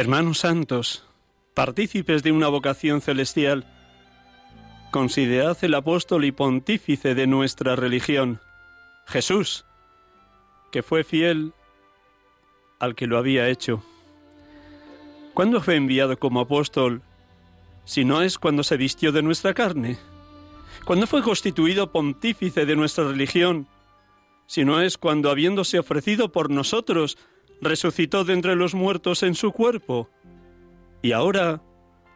Hermanos santos, partícipes de una vocación celestial, considerad el apóstol y pontífice de nuestra religión, Jesús, que fue fiel al que lo había hecho. ¿Cuándo fue enviado como apóstol si no es cuando se vistió de nuestra carne? ¿Cuándo fue constituido pontífice de nuestra religión si no es cuando habiéndose ofrecido por nosotros resucitó de entre los muertos en su cuerpo. Y ahora,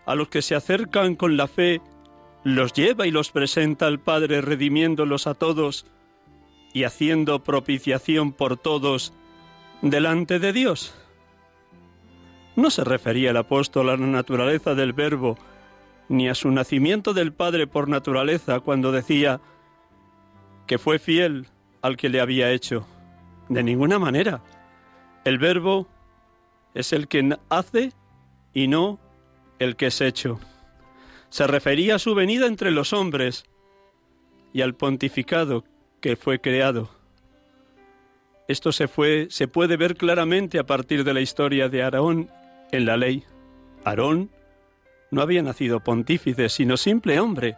a los que se acercan con la fe, los lleva y los presenta al Padre redimiéndolos a todos y haciendo propiciación por todos delante de Dios. No se refería el apóstol a la naturaleza del Verbo, ni a su nacimiento del Padre por naturaleza cuando decía que fue fiel al que le había hecho. De ninguna manera. El verbo es el que hace y no el que es hecho. Se refería a su venida entre los hombres y al pontificado que fue creado. Esto se puede ver claramente a partir de la historia de Aarón en la ley. Aarón no había nacido pontífice, sino simple hombre.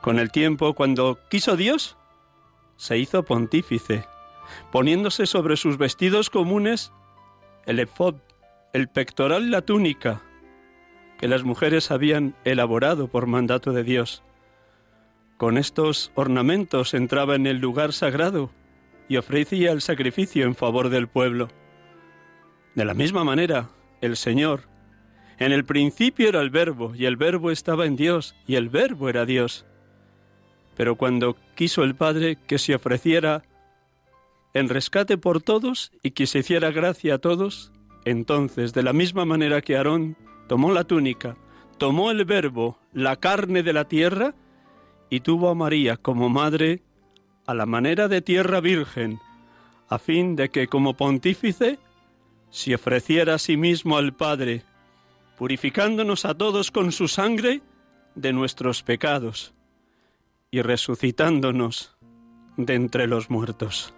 Con el tiempo, cuando quiso Dios, se hizo pontífice poniéndose sobre sus vestidos comunes el efod, el pectoral la túnica, que las mujeres habían elaborado por mandato de Dios. Con estos ornamentos entraba en el lugar sagrado y ofrecía el sacrificio en favor del pueblo. De la misma manera, el Señor, en el principio era el verbo, y el verbo estaba en Dios, y el verbo era Dios. Pero cuando quiso el Padre que se ofreciera en rescate por todos y que se hiciera gracia a todos, entonces, de la misma manera que Aarón tomó la túnica, tomó el verbo, la carne de la tierra, y tuvo a María como madre a la manera de tierra virgen, a fin de que como pontífice se ofreciera a sí mismo al Padre, purificándonos a todos con su sangre de nuestros pecados y resucitándonos de entre los muertos.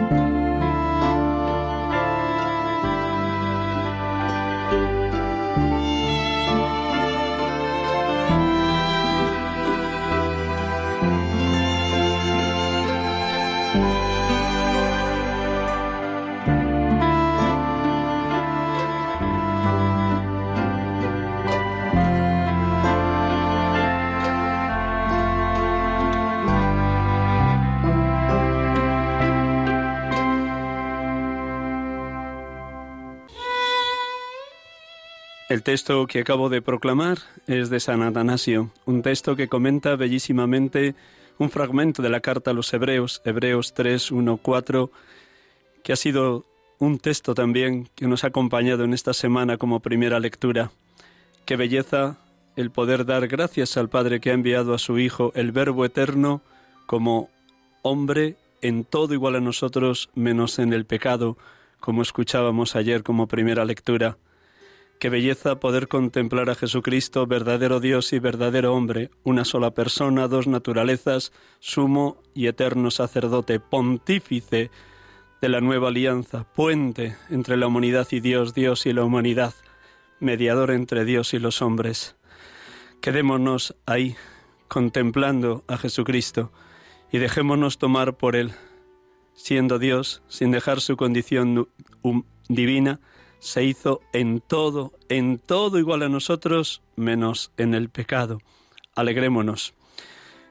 Música texto que acabo de proclamar es de San Atanasio, un texto que comenta bellísimamente un fragmento de la carta a los Hebreos, Hebreos 3, 1, 4, que ha sido un texto también que nos ha acompañado en esta semana como primera lectura. Qué belleza el poder dar gracias al Padre que ha enviado a su Hijo, el Verbo eterno, como hombre en todo igual a nosotros, menos en el pecado, como escuchábamos ayer como primera lectura. Qué belleza poder contemplar a Jesucristo, verdadero Dios y verdadero hombre, una sola persona, dos naturalezas, sumo y eterno sacerdote, pontífice de la nueva alianza, puente entre la humanidad y Dios, Dios y la humanidad, mediador entre Dios y los hombres. Quedémonos ahí, contemplando a Jesucristo, y dejémonos tomar por Él. Siendo Dios, sin dejar su condición divina, se hizo en todo, en todo igual a nosotros, menos en el pecado. Alegrémonos.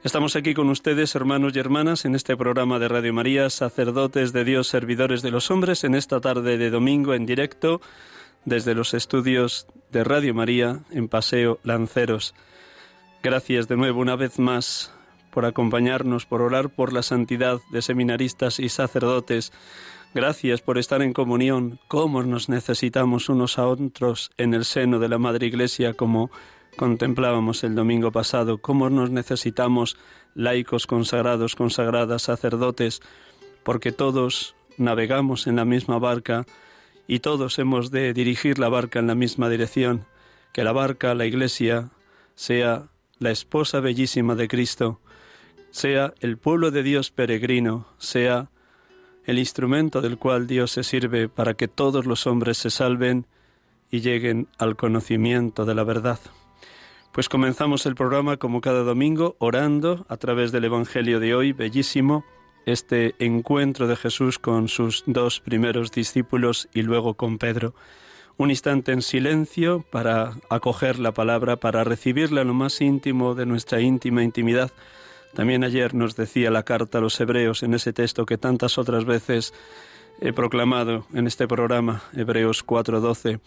Estamos aquí con ustedes, hermanos y hermanas, en este programa de Radio María, sacerdotes de Dios, servidores de los hombres, en esta tarde de domingo en directo desde los estudios de Radio María en Paseo Lanceros. Gracias de nuevo una vez más por acompañarnos, por orar por la santidad de seminaristas y sacerdotes Gracias por estar en comunión, cómo nos necesitamos unos a otros en el seno de la Madre Iglesia, como contemplábamos el domingo pasado, cómo nos necesitamos laicos consagrados, consagradas, sacerdotes, porque todos navegamos en la misma barca y todos hemos de dirigir la barca en la misma dirección, que la barca, la Iglesia, sea la esposa bellísima de Cristo, sea el pueblo de Dios peregrino, sea el instrumento del cual Dios se sirve para que todos los hombres se salven y lleguen al conocimiento de la verdad. Pues comenzamos el programa como cada domingo orando a través del Evangelio de hoy, bellísimo, este encuentro de Jesús con sus dos primeros discípulos y luego con Pedro. Un instante en silencio para acoger la palabra, para recibirla en lo más íntimo de nuestra íntima intimidad también ayer nos decía la carta a los hebreos en ese texto que tantas otras veces he proclamado en este programa, Hebreos 4:12.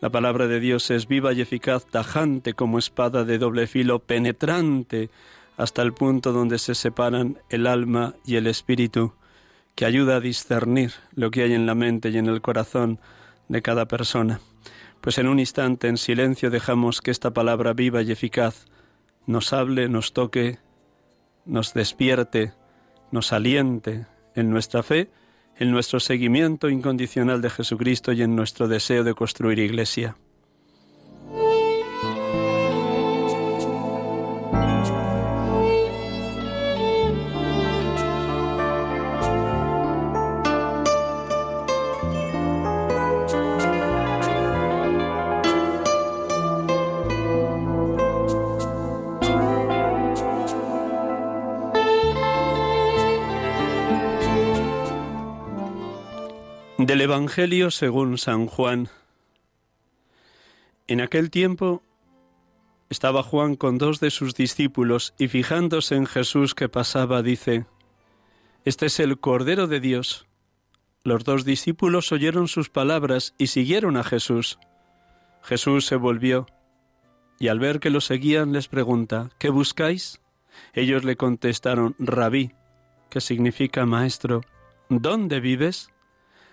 La palabra de Dios es viva y eficaz, tajante como espada de doble filo, penetrante hasta el punto donde se separan el alma y el espíritu, que ayuda a discernir lo que hay en la mente y en el corazón de cada persona. Pues en un instante en silencio dejamos que esta palabra viva y eficaz nos hable, nos toque nos despierte, nos aliente en nuestra fe, en nuestro seguimiento incondicional de Jesucristo y en nuestro deseo de construir iglesia. Evangelio según San Juan. En aquel tiempo estaba Juan con dos de sus discípulos y fijándose en Jesús que pasaba, dice, Este es el Cordero de Dios. Los dos discípulos oyeron sus palabras y siguieron a Jesús. Jesús se volvió y al ver que lo seguían les pregunta, ¿qué buscáis? Ellos le contestaron, Rabí, que significa maestro, ¿dónde vives?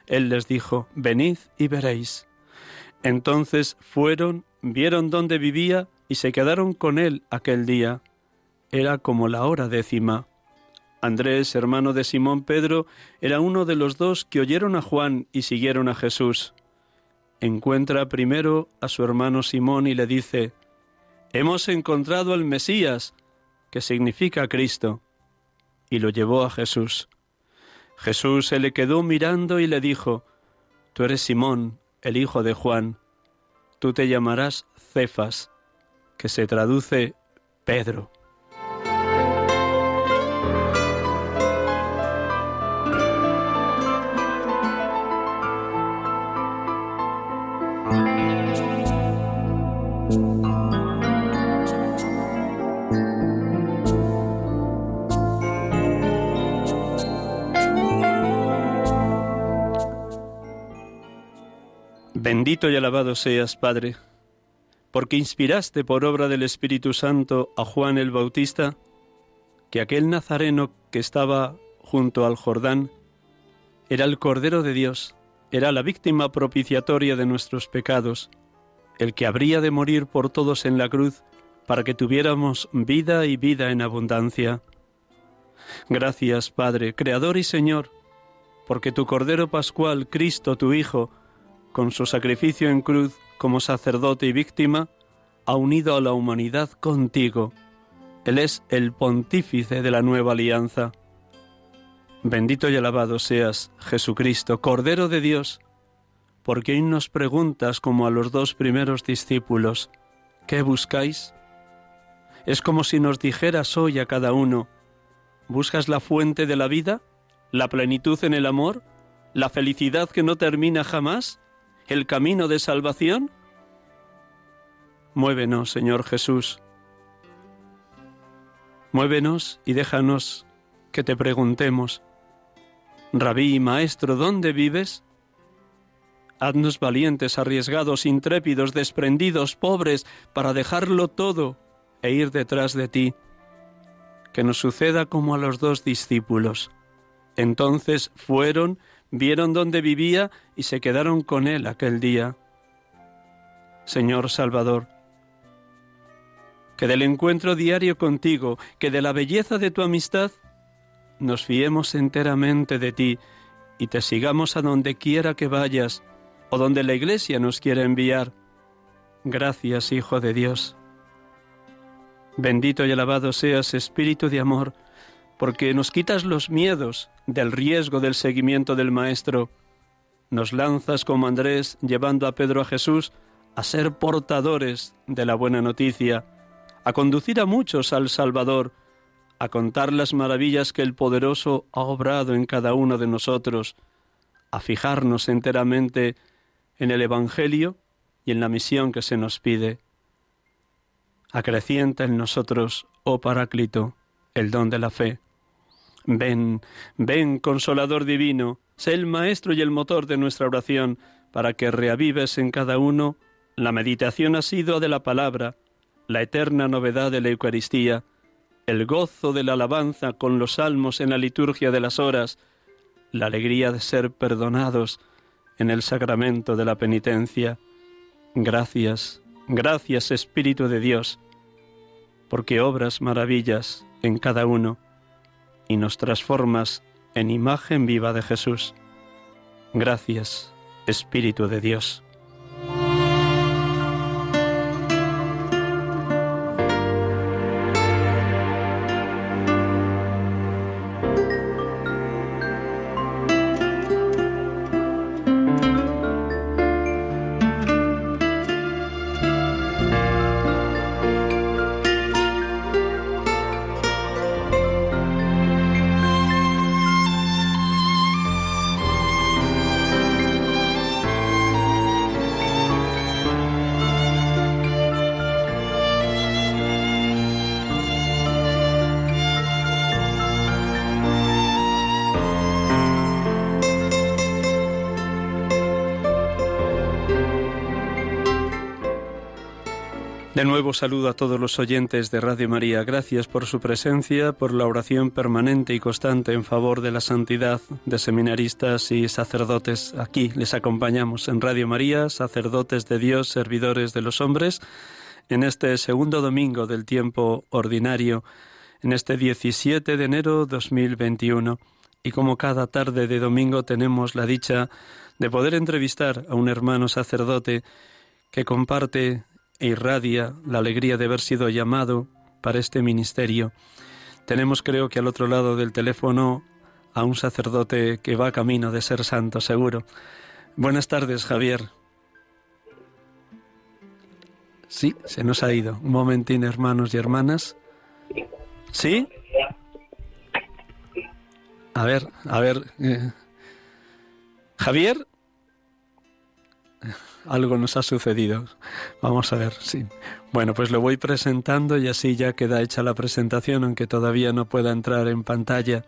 Él les dijo, Venid y veréis. Entonces fueron, vieron dónde vivía y se quedaron con él aquel día. Era como la hora décima. Andrés, hermano de Simón Pedro, era uno de los dos que oyeron a Juan y siguieron a Jesús. Encuentra primero a su hermano Simón y le dice, Hemos encontrado al Mesías, que significa Cristo, y lo llevó a Jesús. Jesús se le quedó mirando y le dijo, Tú eres Simón, el hijo de Juan, tú te llamarás Cefas, que se traduce Pedro. Bendito y alabado seas, Padre, porque inspiraste por obra del Espíritu Santo a Juan el Bautista, que aquel nazareno que estaba junto al Jordán era el Cordero de Dios, era la víctima propiciatoria de nuestros pecados, el que habría de morir por todos en la cruz para que tuviéramos vida y vida en abundancia. Gracias, Padre, Creador y Señor, porque tu Cordero Pascual, Cristo, tu Hijo, con su sacrificio en cruz como sacerdote y víctima, ha unido a la humanidad contigo. Él es el pontífice de la nueva alianza. Bendito y alabado seas, Jesucristo, Cordero de Dios, porque hoy nos preguntas como a los dos primeros discípulos, ¿qué buscáis? Es como si nos dijeras hoy a cada uno, ¿buscas la fuente de la vida? ¿La plenitud en el amor? ¿La felicidad que no termina jamás? ¿El camino de salvación? Muévenos, Señor Jesús. Muévenos y déjanos que te preguntemos, Rabí, Maestro, ¿dónde vives? Haznos valientes, arriesgados, intrépidos, desprendidos, pobres, para dejarlo todo e ir detrás de ti. Que nos suceda como a los dos discípulos. Entonces fueron, vieron dónde vivía y se quedaron con él aquel día. Señor Salvador, que del encuentro diario contigo, que de la belleza de tu amistad, nos fiemos enteramente de ti y te sigamos a donde quiera que vayas o donde la Iglesia nos quiera enviar. Gracias, Hijo de Dios. Bendito y alabado seas, Espíritu de Amor, porque nos quitas los miedos del riesgo del seguimiento del Maestro. Nos lanzas como Andrés, llevando a Pedro a Jesús, a ser portadores de la buena noticia, a conducir a muchos al Salvador, a contar las maravillas que el poderoso ha obrado en cada uno de nosotros, a fijarnos enteramente en el Evangelio y en la misión que se nos pide. Acrecienta en nosotros, oh Paráclito, el don de la fe. Ven, ven, consolador divino, sé el maestro y el motor de nuestra oración, para que reavives en cada uno la meditación asidua de la palabra, la eterna novedad de la Eucaristía, el gozo de la alabanza con los salmos en la liturgia de las horas, la alegría de ser perdonados en el sacramento de la penitencia. Gracias, gracias Espíritu de Dios, porque obras maravillas en cada uno y nos transformas en imagen viva de Jesús. Gracias, Espíritu de Dios. De nuevo saludo a todos los oyentes de Radio María. Gracias por su presencia, por la oración permanente y constante en favor de la santidad de seminaristas y sacerdotes. Aquí les acompañamos en Radio María, sacerdotes de Dios, servidores de los hombres, en este segundo domingo del tiempo ordinario, en este 17 de enero 2021. Y como cada tarde de domingo tenemos la dicha de poder entrevistar a un hermano sacerdote que comparte e irradia la alegría de haber sido llamado para este ministerio. Tenemos, creo que al otro lado del teléfono, a un sacerdote que va camino de ser santo, seguro. Buenas tardes, Javier. Sí, se nos ha ido. Un momentín, hermanos y hermanas. ¿Sí? A ver, a ver. Eh, Javier algo nos ha sucedido. Vamos a ver, sí. Bueno, pues lo voy presentando y así ya queda hecha la presentación, aunque todavía no pueda entrar en pantalla.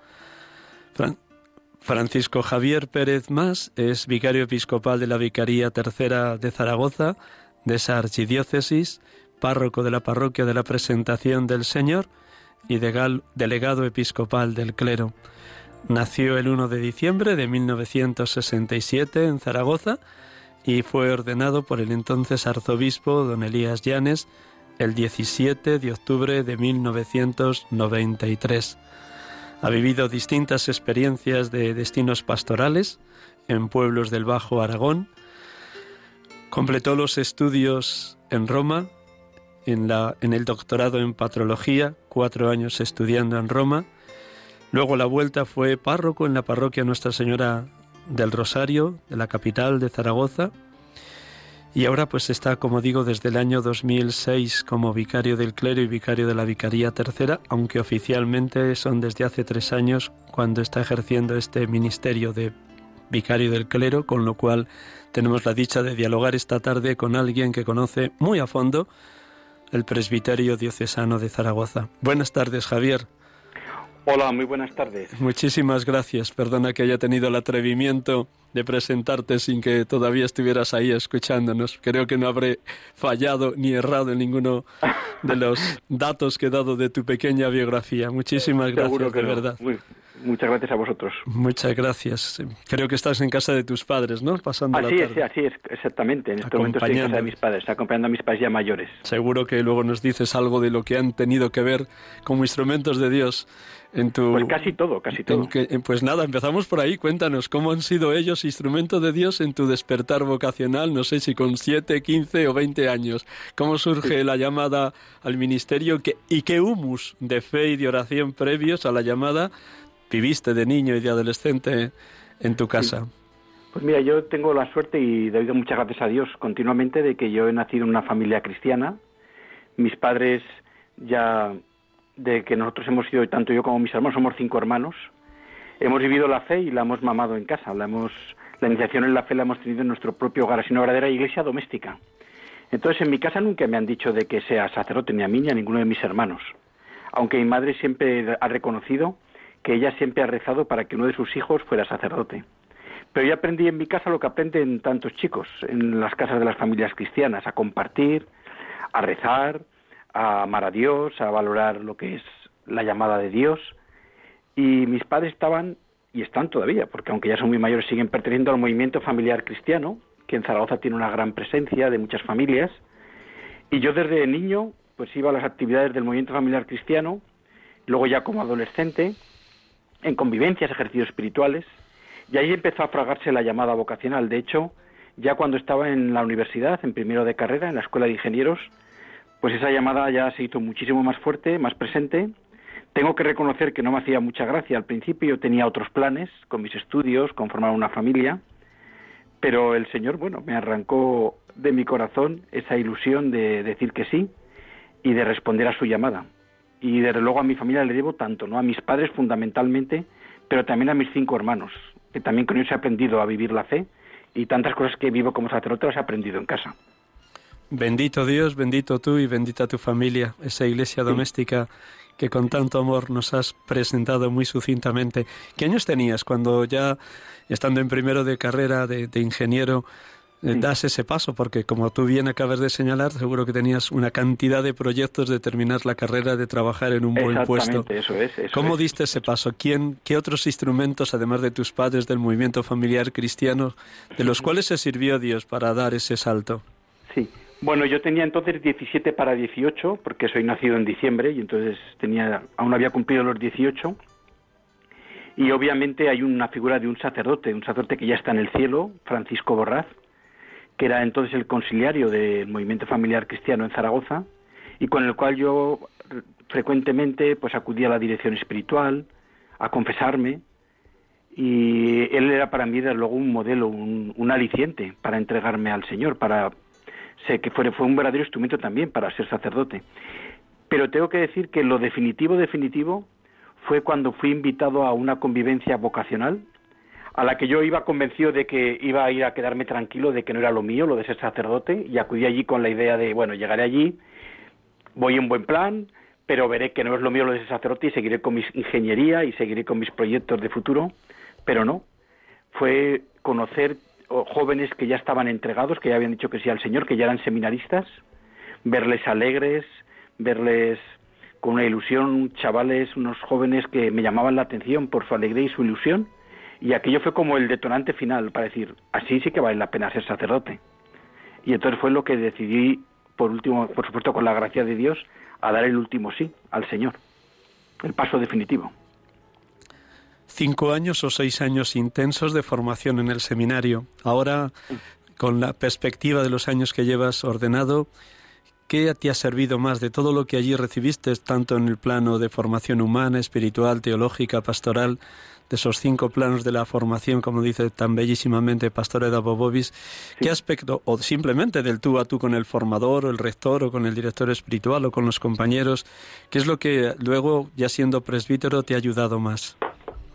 Francisco Javier Pérez Más es vicario episcopal de la Vicaría Tercera de Zaragoza, de esa archidiócesis, párroco de la parroquia de la Presentación del Señor y delegado episcopal del clero. Nació el 1 de diciembre de 1967 en Zaragoza y fue ordenado por el entonces arzobispo don Elías Llanes el 17 de octubre de 1993. Ha vivido distintas experiencias de destinos pastorales en pueblos del Bajo Aragón. Completó los estudios en Roma, en, la, en el doctorado en patrología, cuatro años estudiando en Roma. Luego la vuelta fue párroco en la parroquia Nuestra Señora del Rosario, de la capital de Zaragoza, y ahora pues está, como digo, desde el año 2006 como vicario del clero y vicario de la Vicaría Tercera, aunque oficialmente son desde hace tres años cuando está ejerciendo este ministerio de vicario del clero, con lo cual tenemos la dicha de dialogar esta tarde con alguien que conoce muy a fondo el presbiterio diocesano de Zaragoza. Buenas tardes, Javier. Hola, muy buenas tardes. Muchísimas gracias. Perdona que haya tenido el atrevimiento de presentarte sin que todavía estuvieras ahí escuchándonos. Creo que no habré fallado ni errado en ninguno de los datos que he dado de tu pequeña biografía. Muchísimas gracias, de verdad. muchas gracias a vosotros. Muchas gracias. Creo que estás en casa de tus padres, ¿no? Pasando así la Es, así es, exactamente. En este momento estoy en casa de mis padres, acompañando a mis padres ya mayores. Seguro que luego nos dices algo de lo que han tenido que ver como instrumentos de Dios pues casi todo, casi todo. pues nada, empezamos por ahí. Cuéntanos, ¿cómo han sido ellos instrumento de Dios en tu despertar vocacional? No sé si con 7, 15 o 20 años. ¿Cómo surge la llamada al ministerio y qué humus de fe y de oración previos a la llamada viviste de niño y de adolescente en tu casa? Pues mira, yo tengo la suerte y doy muchas gracias a Dios continuamente de que yo he nacido en una familia cristiana. Mis padres ya de que nosotros hemos sido, tanto yo como mis hermanos, somos cinco hermanos, hemos vivido la fe y la hemos mamado en casa, la, hemos, la iniciación en la fe la hemos tenido en nuestro propio hogar, es una verdadera iglesia doméstica. Entonces, en mi casa nunca me han dicho de que sea sacerdote ni a mí ni a ninguno de mis hermanos, aunque mi madre siempre ha reconocido que ella siempre ha rezado para que uno de sus hijos fuera sacerdote. Pero yo aprendí en mi casa lo que aprenden tantos chicos en las casas de las familias cristianas, a compartir, a rezar, a amar a Dios, a valorar lo que es la llamada de Dios. Y mis padres estaban, y están todavía, porque aunque ya son muy mayores, siguen perteneciendo al movimiento familiar cristiano, que en Zaragoza tiene una gran presencia de muchas familias. Y yo desde niño, pues iba a las actividades del movimiento familiar cristiano, luego ya como adolescente, en convivencias, ejercicios espirituales, y ahí empezó a fragarse la llamada vocacional. De hecho, ya cuando estaba en la universidad, en primero de carrera, en la Escuela de Ingenieros, pues esa llamada ya se hizo muchísimo más fuerte, más presente. Tengo que reconocer que no me hacía mucha gracia al principio, yo tenía otros planes con mis estudios, con formar una familia, pero el Señor, bueno, me arrancó de mi corazón esa ilusión de decir que sí y de responder a su llamada. Y desde luego a mi familia le debo tanto, ¿no? A mis padres fundamentalmente, pero también a mis cinco hermanos, que también con ellos he aprendido a vivir la fe y tantas cosas que vivo como sacerdote las he aprendido en casa. Bendito Dios, bendito tú y bendita tu familia, esa iglesia doméstica que con tanto amor nos has presentado muy sucintamente. ¿Qué años tenías cuando ya, estando en primero de carrera de, ingeniero, eh, das ese paso? Porque como tú bien acabas de señalar, seguro que tenías una cantidad de proyectos de terminar la carrera, de trabajar en un buen puesto. Eso es, eso ¿Cómo diste ese paso? ¿Quién, ¿Qué otros instrumentos, además de tus padres del movimiento familiar cristiano, de los cuales se sirvió Dios para dar ese salto? Sí, bueno, yo tenía entonces 17 para 18, porque soy nacido en diciembre y entonces tenía, aún había cumplido los 18. Y obviamente hay una figura de un sacerdote, un sacerdote que ya está en el cielo, Francisco Borraz, que era entonces el conciliario del movimiento familiar cristiano en Zaragoza y con el cual yo frecuentemente pues acudía a la dirección espiritual, a confesarme y él era para mí desde luego un modelo, un, un aliciente para entregarme al Señor, para sé que fue, fue un verdadero instrumento también para ser sacerdote. Pero tengo que decir que lo definitivo, definitivo, fue cuando fui invitado a una convivencia vocacional, a la que yo iba convencido de que iba a ir a quedarme tranquilo, de que no era lo mío, lo de ser sacerdote, y acudí allí con la idea de, bueno, llegaré allí, voy en buen plan, pero veré que no es lo mío lo de ser sacerdote y seguiré con mi ingeniería y seguiré con mis proyectos de futuro, pero no. Fue conocer jóvenes que ya estaban entregados, que ya habían dicho que sí al Señor, que ya eran seminaristas, verles alegres, verles con una ilusión, chavales, unos jóvenes que me llamaban la atención por su alegría y su ilusión, y aquello fue como el detonante final para decir, así sí que vale la pena ser sacerdote. Y entonces fue lo que decidí, por último, por supuesto con la gracia de Dios, a dar el último sí al Señor, el paso definitivo. Cinco años o seis años intensos de formación en el seminario. Ahora, con la perspectiva de los años que llevas ordenado, ¿qué te ha servido más de todo lo que allí recibiste, tanto en el plano de formación humana, espiritual, teológica, pastoral, de esos cinco planos de la formación, como dice tan bellísimamente Pastor Eda Bobovis, ¿qué aspecto, o simplemente del tú a tú con el formador, o el rector, o con el director espiritual, o con los compañeros, qué es lo que luego, ya siendo presbítero, te ha ayudado más?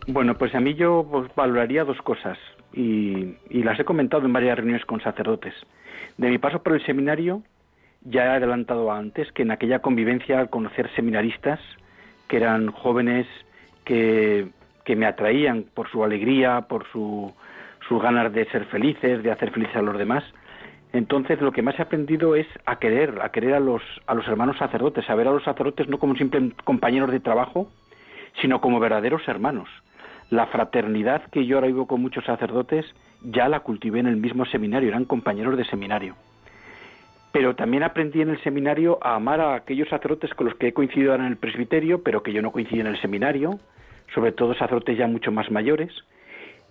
Bueno, pues a mí yo pues, valoraría dos cosas, y, y las he comentado en varias reuniones con sacerdotes. De mi paso por el seminario, ya he adelantado antes que en aquella convivencia al conocer seminaristas, que eran jóvenes que que me atraían por su alegría, por su, sus ganas de ser felices, de hacer felices a los demás. Entonces lo que más he aprendido es a querer, a querer a los, a los hermanos sacerdotes, a ver a los sacerdotes no como simples compañeros de trabajo, sino como verdaderos hermanos. La fraternidad que yo ahora vivo con muchos sacerdotes ya la cultivé en el mismo seminario, eran compañeros de seminario. Pero también aprendí en el seminario a amar a aquellos sacerdotes con los que he coincidido en el presbiterio, pero que yo no coincidí en el seminario, sobre todo sacerdotes ya mucho más mayores,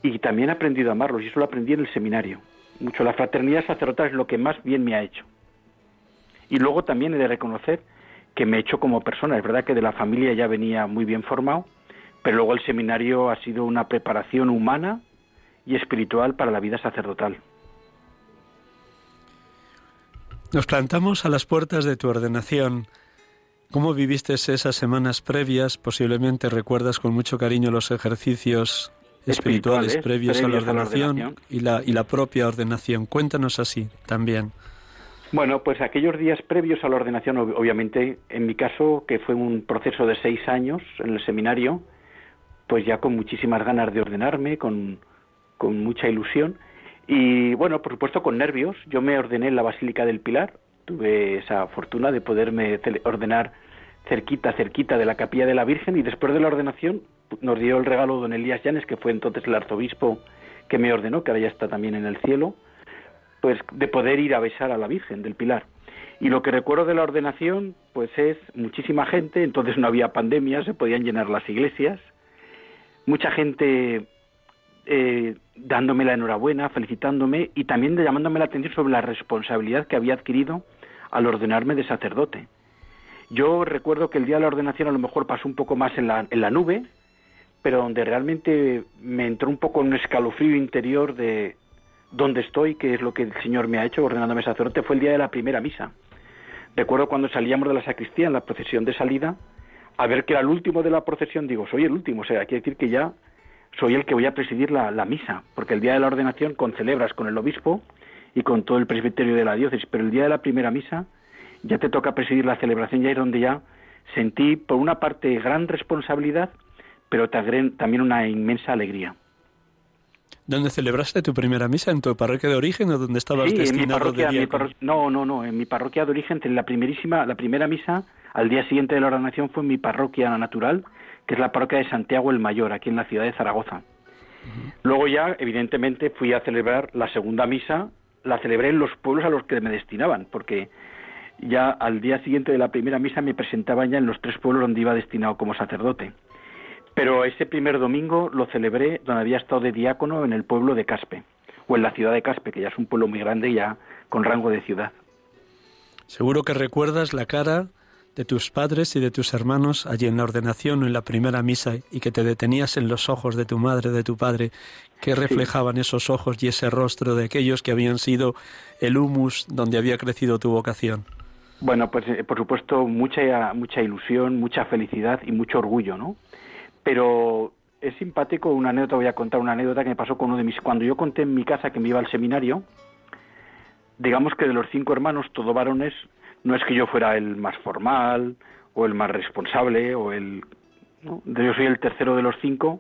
y también he aprendido a amarlos, y eso lo aprendí en el seminario. Mucho la fraternidad sacerdotal es lo que más bien me ha hecho. Y luego también he de reconocer que me he hecho como persona. Es verdad que de la familia ya venía muy bien formado, pero luego el seminario ha sido una preparación humana y espiritual para la vida sacerdotal. Nos plantamos a las puertas de tu ordenación. ¿Cómo viviste esas semanas previas? Posiblemente recuerdas con mucho cariño los ejercicios espirituales, previos, a la ordenación, Y, la, y la propia ordenación. Cuéntanos así también. Bueno, pues aquellos días previos a la ordenación, obviamente, en mi caso, que fue un proceso de seis años en el seminario, pues ya con muchísimas ganas de ordenarme, con, con mucha ilusión. Y bueno, por supuesto con nervios. Yo me ordené en la Basílica del Pilar, tuve esa fortuna de poderme ordenar cerquita, cerquita de la capilla de la Virgen y después de la ordenación nos dio el regalo don Elías Llanes, que fue entonces el arzobispo que me ordenó, que ahora ya está también en el cielo, pues de poder ir a besar a la Virgen del Pilar. Y lo que recuerdo de la ordenación, pues es muchísima gente, entonces no había pandemia, se podían llenar las iglesias, mucha gente eh, dándome la enhorabuena, felicitándome y también llamándome la atención sobre la responsabilidad que había adquirido al ordenarme de sacerdote. Yo recuerdo que el día de la ordenación a lo mejor pasó un poco más en la, en la nube, pero donde realmente me entró un poco un escalofrío interior de dónde estoy, qué es lo que el Señor me ha hecho ordenándome sacerdote, fue el día de la primera misa. Recuerdo cuando salíamos de la sacristía en la procesión de salida, a ver que era el último de la procesión, digo, soy el último, o sea, quiere decir que ya soy el que voy a presidir la, misa, porque el día de la ordenación concelebras con el obispo y con todo el presbiterio de la diócesis, pero el día de la primera misa ya te toca presidir la celebración, ya es donde ya sentí por una parte gran responsabilidad, pero también una inmensa alegría. ¿Dónde celebraste tu primera misa? ¿En tu parroquia de origen o donde estabas sí, destinado en mi parroquia, No, no, no, en mi parroquia de origen, la primerísima, la primera misa al día siguiente de la ordenación fue en mi parroquia natural, que es la parroquia de Santiago el Mayor, aquí en la ciudad de Zaragoza. Luego ya, evidentemente, fui a celebrar la segunda misa la celebré en los pueblos a los que me destinaban, porque ya al día siguiente de la primera misa me presentaban ya en los tres pueblos donde iba destinado como sacerdote. Pero ese primer domingo lo celebré donde había estado de diácono en el pueblo de Caspe, o en la ciudad de Caspe, que ya es un pueblo muy grande ya con rango de ciudad. Seguro que recuerdas la cara de tus padres y de tus hermanos allí en la ordenación o en la primera misa y que te detenías en los ojos de tu madre, de tu padre, que reflejaban esos ojos y ese rostro de aquellos que habían sido el humus donde había crecido tu vocación? Bueno, pues eh, por supuesto mucha mucha ilusión, mucha felicidad y mucho orgullo, ¿no? Pero es simpático una anécdota, voy a contar una anécdota que me pasó con uno de mis cuando yo conté en mi casa que me iba al seminario, digamos que de los cinco hermanos, todos varones, no es que yo fuera el más formal o el más responsable o el yo soy el tercero de los cinco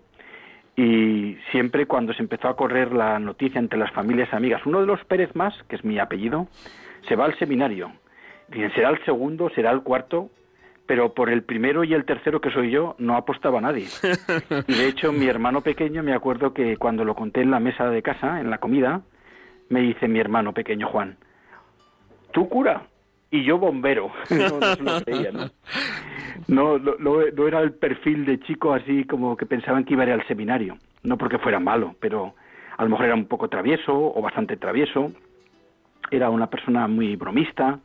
y siempre cuando se empezó a correr la noticia entre las familias amigas, uno de los Pérez más, que es mi apellido, se va al seminario. Dicen, será el segundo, será el cuarto, pero por el primero y el tercero que soy yo no apostaba nadie. Y de hecho mi hermano pequeño, me acuerdo que cuando lo conté en la mesa de casa, en la comida, me dice mi hermano pequeño Juan, ¿tú cura? Y yo bombero. no, no, creía, ¿no? No, no, era el perfil de chico así como que pensaban que iba a ir al seminario. No porque fuera malo, pero a lo mejor era un poco travieso o bastante travieso. Era una persona muy bromista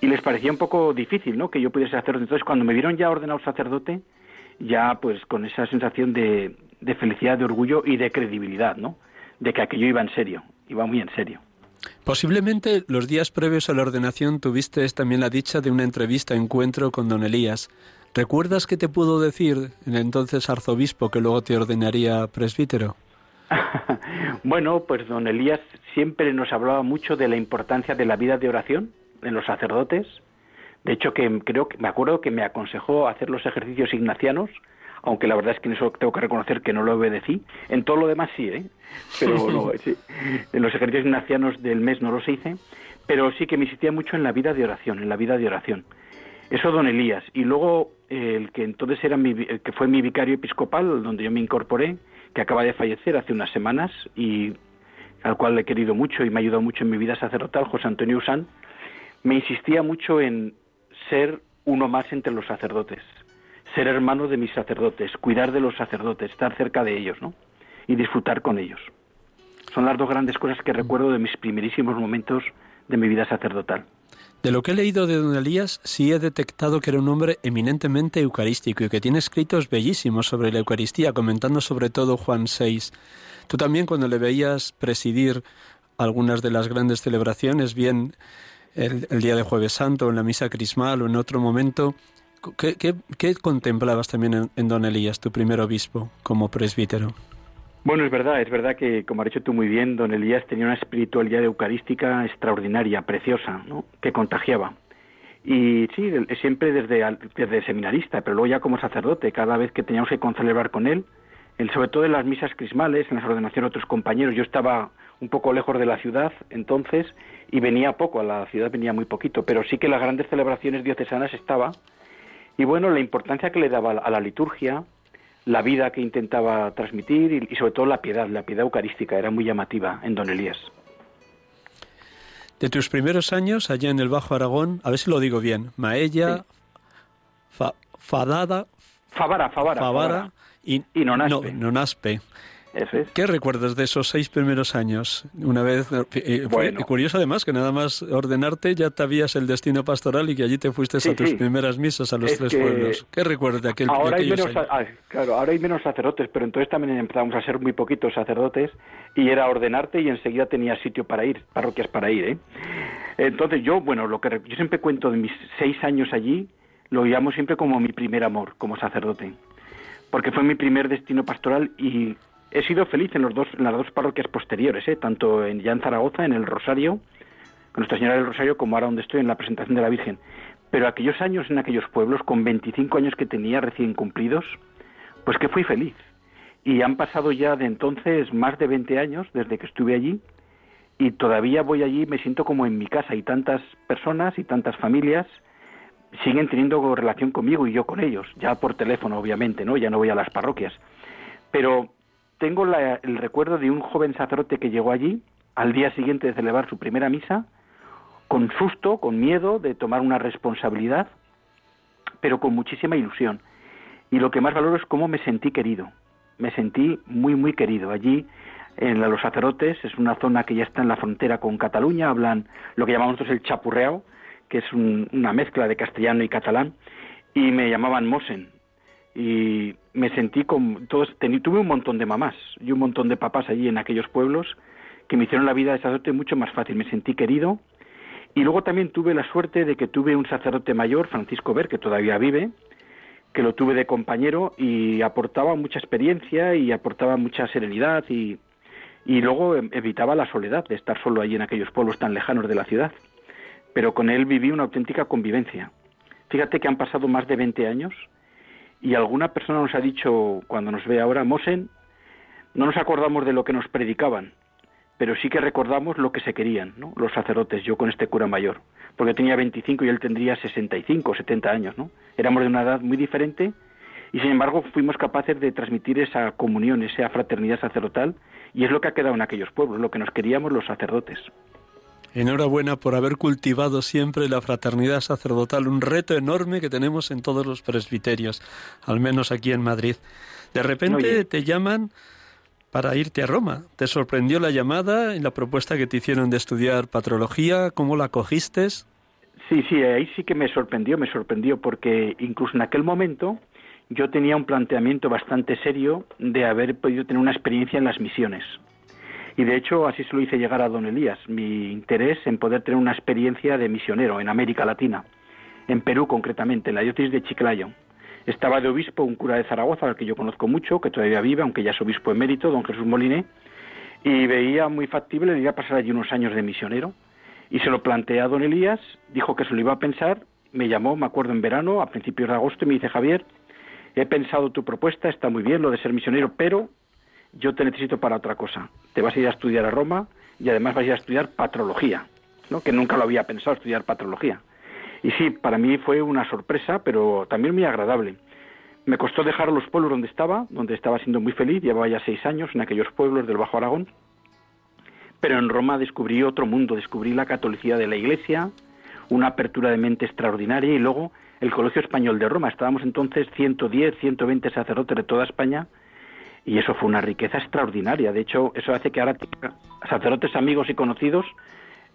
y les parecía un poco difícil, ¿no? Que yo pudiese hacerlo. Entonces, cuando me vieron ya ordenado sacerdote, ya pues con esa sensación de, de felicidad, de orgullo y de credibilidad, ¿no? De que aquello iba en serio, iba muy en serio. Posiblemente los días previos a la ordenación tuviste también la dicha de una entrevista, encuentro con don Elías. ¿Recuerdas qué te pudo decir el entonces arzobispo que luego te ordenaría presbítero? bueno, pues don Elías siempre nos hablaba mucho de la importancia de la vida de oración en los sacerdotes. De hecho, que creo que me acuerdo que me aconsejó hacer los ejercicios ignacianos, aunque la verdad es que en eso tengo que reconocer que no lo obedecí. En todo lo demás sí, ¿eh? Pero no, en los ejercicios ignacianos del mes no los hice, pero sí que me insistía mucho en la vida de oración, en la vida de oración. Eso don Elías. Y luego el que entonces era mi, el que fue mi vicario episcopal, donde yo me incorporé, que acaba de fallecer hace unas semanas y al cual le he querido mucho y me ha ayudado mucho en mi vida sacerdotal, José Antonio Usán, me insistía mucho en ser uno más entre los sacerdotes, ser hermano de mis sacerdotes, cuidar de los sacerdotes, estar cerca de ellos, ¿no? Y disfrutar con ellos. Son las dos grandes cosas que recuerdo de mis primerísimos momentos de mi vida sacerdotal. De lo que he leído de don Elías, sí he detectado que era un hombre eminentemente eucarístico y que tiene escritos bellísimos sobre la Eucaristía, comentando sobre todo Juan VI. Tú también cuando le veías presidir algunas de las grandes celebraciones, bien el, día de Jueves Santo, en la misa crismal o en otro momento, ¿qué, qué, contemplabas también en, don Elías, tu primer obispo, como presbítero? Bueno, es verdad, es verdad que, como has dicho tú muy bien, don Elías tenía una espiritualidad eucarística extraordinaria, preciosa, ¿no? que contagiaba. Y sí, siempre desde, desde seminarista, pero luego ya como sacerdote, cada vez que teníamos que concelebrar con él, sobre todo en las misas crismales, en las ordenaciones de otros compañeros, yo estaba un poco lejos de la ciudad entonces y venía poco, a la ciudad venía muy poquito, pero sí que las grandes celebraciones diocesanas estaba. Y bueno, la importancia que le daba a la liturgia, la vida que intentaba transmitir y, sobre todo la piedad, la piedad eucarística era muy llamativa en Don Elías. De tus primeros años allá en el Bajo Aragón, a ver si lo digo bien, Maella, Fadada, Favara, Favara, Favara, y, y Nonaspe. No, Nonaspe. ¿Qué recuerdas de esos seis primeros años? Una vez, eh, eh, fue curioso además que nada más ordenarte ya te habías el destino pastoral y que allí te fuiste a tus primeras misas a los tres pueblos. ¿Qué recuerdas de aquel ahora hay menos, Claro, ahora hay menos sacerdotes, pero entonces también empezamos a ser muy poquitos sacerdotes y era ordenarte y enseguida tenías sitio para ir, parroquias para ir. ¿eh? Entonces yo, bueno, lo que yo siempre cuento de mis seis años allí, lo llamo siempre como mi primer amor como sacerdote porque fue mi primer destino pastoral y he sido feliz en, los dos, en las dos parroquias posteriores, ¿eh? tanto en, ya en Zaragoza, en el Rosario, con Nuestra Señora del Rosario, como ahora donde estoy en la presentación de la Virgen. Pero aquellos años en aquellos pueblos, con 25 años que tenía recién cumplidos, pues que fui feliz. Y han pasado ya de entonces más de 20 años desde que estuve allí y todavía voy allí y me siento como en mi casa y tantas personas y tantas familias siguen teniendo relación conmigo y yo con ellos, ya por teléfono obviamente, ¿no? Ya no voy a las parroquias. Pero tengo el recuerdo de un joven sacerdote que llegó allí al día siguiente de celebrar su primera misa, con susto, con miedo de tomar una responsabilidad, pero con muchísima ilusión. Y lo que más valoro es cómo me sentí querido. Me sentí muy, muy querido. Allí, en los sacerdotes, es una zona que ya está en la frontera con Cataluña, hablan lo que llamamos nosotros el chapurreao, que es una mezcla de castellano y catalán, y me llamaban Mosen. Y me sentí con todos, tuve un montón de mamás y un montón de papás allí en aquellos pueblos que me hicieron la vida de sacerdote mucho más fácil. Me sentí querido. Y luego también tuve la suerte de que tuve un sacerdote mayor, Francisco Ver, que todavía vive, que lo tuve de compañero y aportaba mucha experiencia y aportaba mucha serenidad y, y luego evitaba la soledad de estar solo allí en aquellos pueblos tan lejanos de la ciudad pero con él viví una auténtica convivencia. Fíjate que han pasado más de 20 años y alguna persona nos ha dicho, cuando nos ve ahora, Mosen, no nos acordamos de lo que nos predicaban, pero sí que recordamos lo que se querían, ¿no? Los sacerdotes, yo con este cura mayor, porque tenía 25 y él tendría 65, 70 años, ¿no? Éramos de una edad muy diferente y sin embargo fuimos capaces de transmitir esa comunión, esa fraternidad sacerdotal y es lo que ha quedado en aquellos pueblos, lo que nos queríamos los sacerdotes. Enhorabuena por haber cultivado siempre la fraternidad sacerdotal, un reto enorme que tenemos en todos los presbiterios, al menos aquí en Madrid. De repente te llaman para irte a Roma. ¿Te sorprendió la llamada y la propuesta que te hicieron de estudiar patrología? ¿Cómo la cogiste? Sí, sí, ahí sí que me sorprendió, me sorprendió, porque incluso en aquel momento yo tenía un planteamiento bastante serio de haber podido tener una experiencia en las misiones. Y de hecho así se lo hice llegar a don Elías, mi interés en poder tener una experiencia de misionero en América Latina, en Perú concretamente, en la diócesis de Chiclayo. Estaba de obispo un cura de Zaragoza, al que yo conozco mucho, que todavía vive, aunque ya es obispo emérito, don Jesús Moliné, y veía muy factible ir a pasar allí unos años de misionero. Y se lo planteé a don Elías, dijo que se lo iba a pensar, me llamó, me acuerdo, en verano, a principios de agosto, y me dice, Javier, he pensado tu propuesta, está muy bien lo de ser misionero, pero yo te necesito para otra cosa. Te vas a ir a estudiar a Roma y además vas a ir a estudiar patrología, ¿no? que nunca lo había pensado estudiar patrología. Y sí, para mí fue una sorpresa, pero también muy agradable. Me costó dejar los pueblos donde estaba, donde estaba siendo muy feliz, llevaba ya seis años en aquellos pueblos del Bajo Aragón, pero en Roma descubrí otro mundo, descubrí la catolicidad de la Iglesia, una apertura de mente extraordinaria y luego el Colegio Español de Roma. Estábamos entonces 110, 120 sacerdotes de toda España y eso fue una riqueza extraordinaria. De hecho, eso hace que ahora sacerdotes amigos y conocidos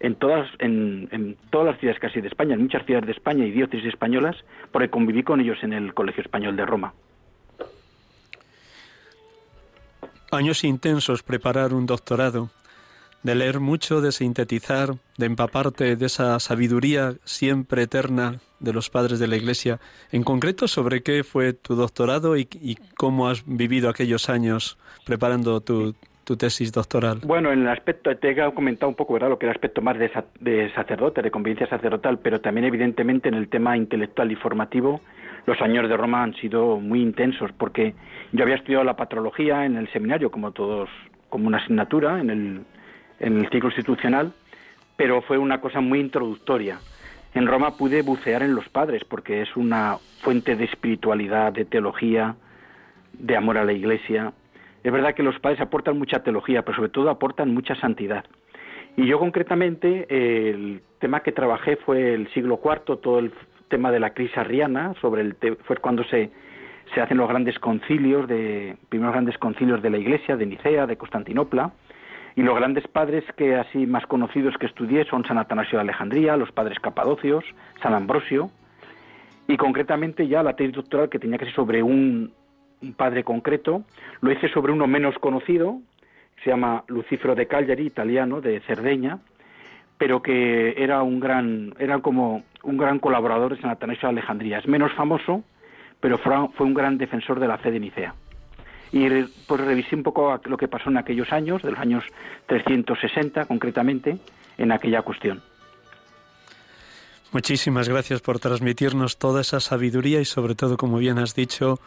en todas, en, todas las ciudades casi de España, en muchas ciudades de España y diócesis españolas, porque conviví con ellos en el Colegio Español de Roma. Años intensos preparar un doctorado, de leer mucho, de sintetizar, de empaparte de esa sabiduría siempre eterna de los padres de la Iglesia. En concreto, ¿sobre qué fue tu doctorado y, y cómo has vivido aquellos años preparando tu, tesis doctoral? Bueno, en el aspecto, te he comentado un poco, ¿verdad?, lo que era el aspecto más de, de sacerdote, de convivencia sacerdotal, pero también evidentemente en el tema intelectual y formativo, los años de Roma han sido muy intensos, porque yo había estudiado la patrología en el seminario, como todos, como una asignatura en el ciclo institucional, pero fue una cosa muy introductoria. En Roma pude bucear en los padres, porque es una fuente de espiritualidad, de teología, de amor a la Iglesia, es verdad que los padres aportan mucha teología, pero sobre todo aportan mucha santidad. Y yo concretamente, el tema que trabajé fue el siglo IV, todo el tema de la crisis arriana, sobre el fue cuando se, se hacen los grandes concilios, de, primeros grandes concilios de la Iglesia, de Nicea, de Constantinopla, y los grandes padres que así más conocidos que estudié son San Atanasio de Alejandría, los padres capadocios, San Ambrosio, y concretamente ya la tesis doctoral que tenía que ser sobre un, padre concreto, lo hice sobre uno menos conocido, se llama Lucifero de Cagliari, italiano, de Cerdeña, pero que era un gran, era como un gran colaborador de San Atanasio de Alejandría. Es menos famoso, pero fue un gran defensor de la fe de Nicea. Y pues revisé un poco lo que pasó en aquellos años, de los años 360 concretamente, en aquella cuestión. Muchísimas gracias por transmitirnos toda esa sabiduría y sobre todo, como bien has dicho,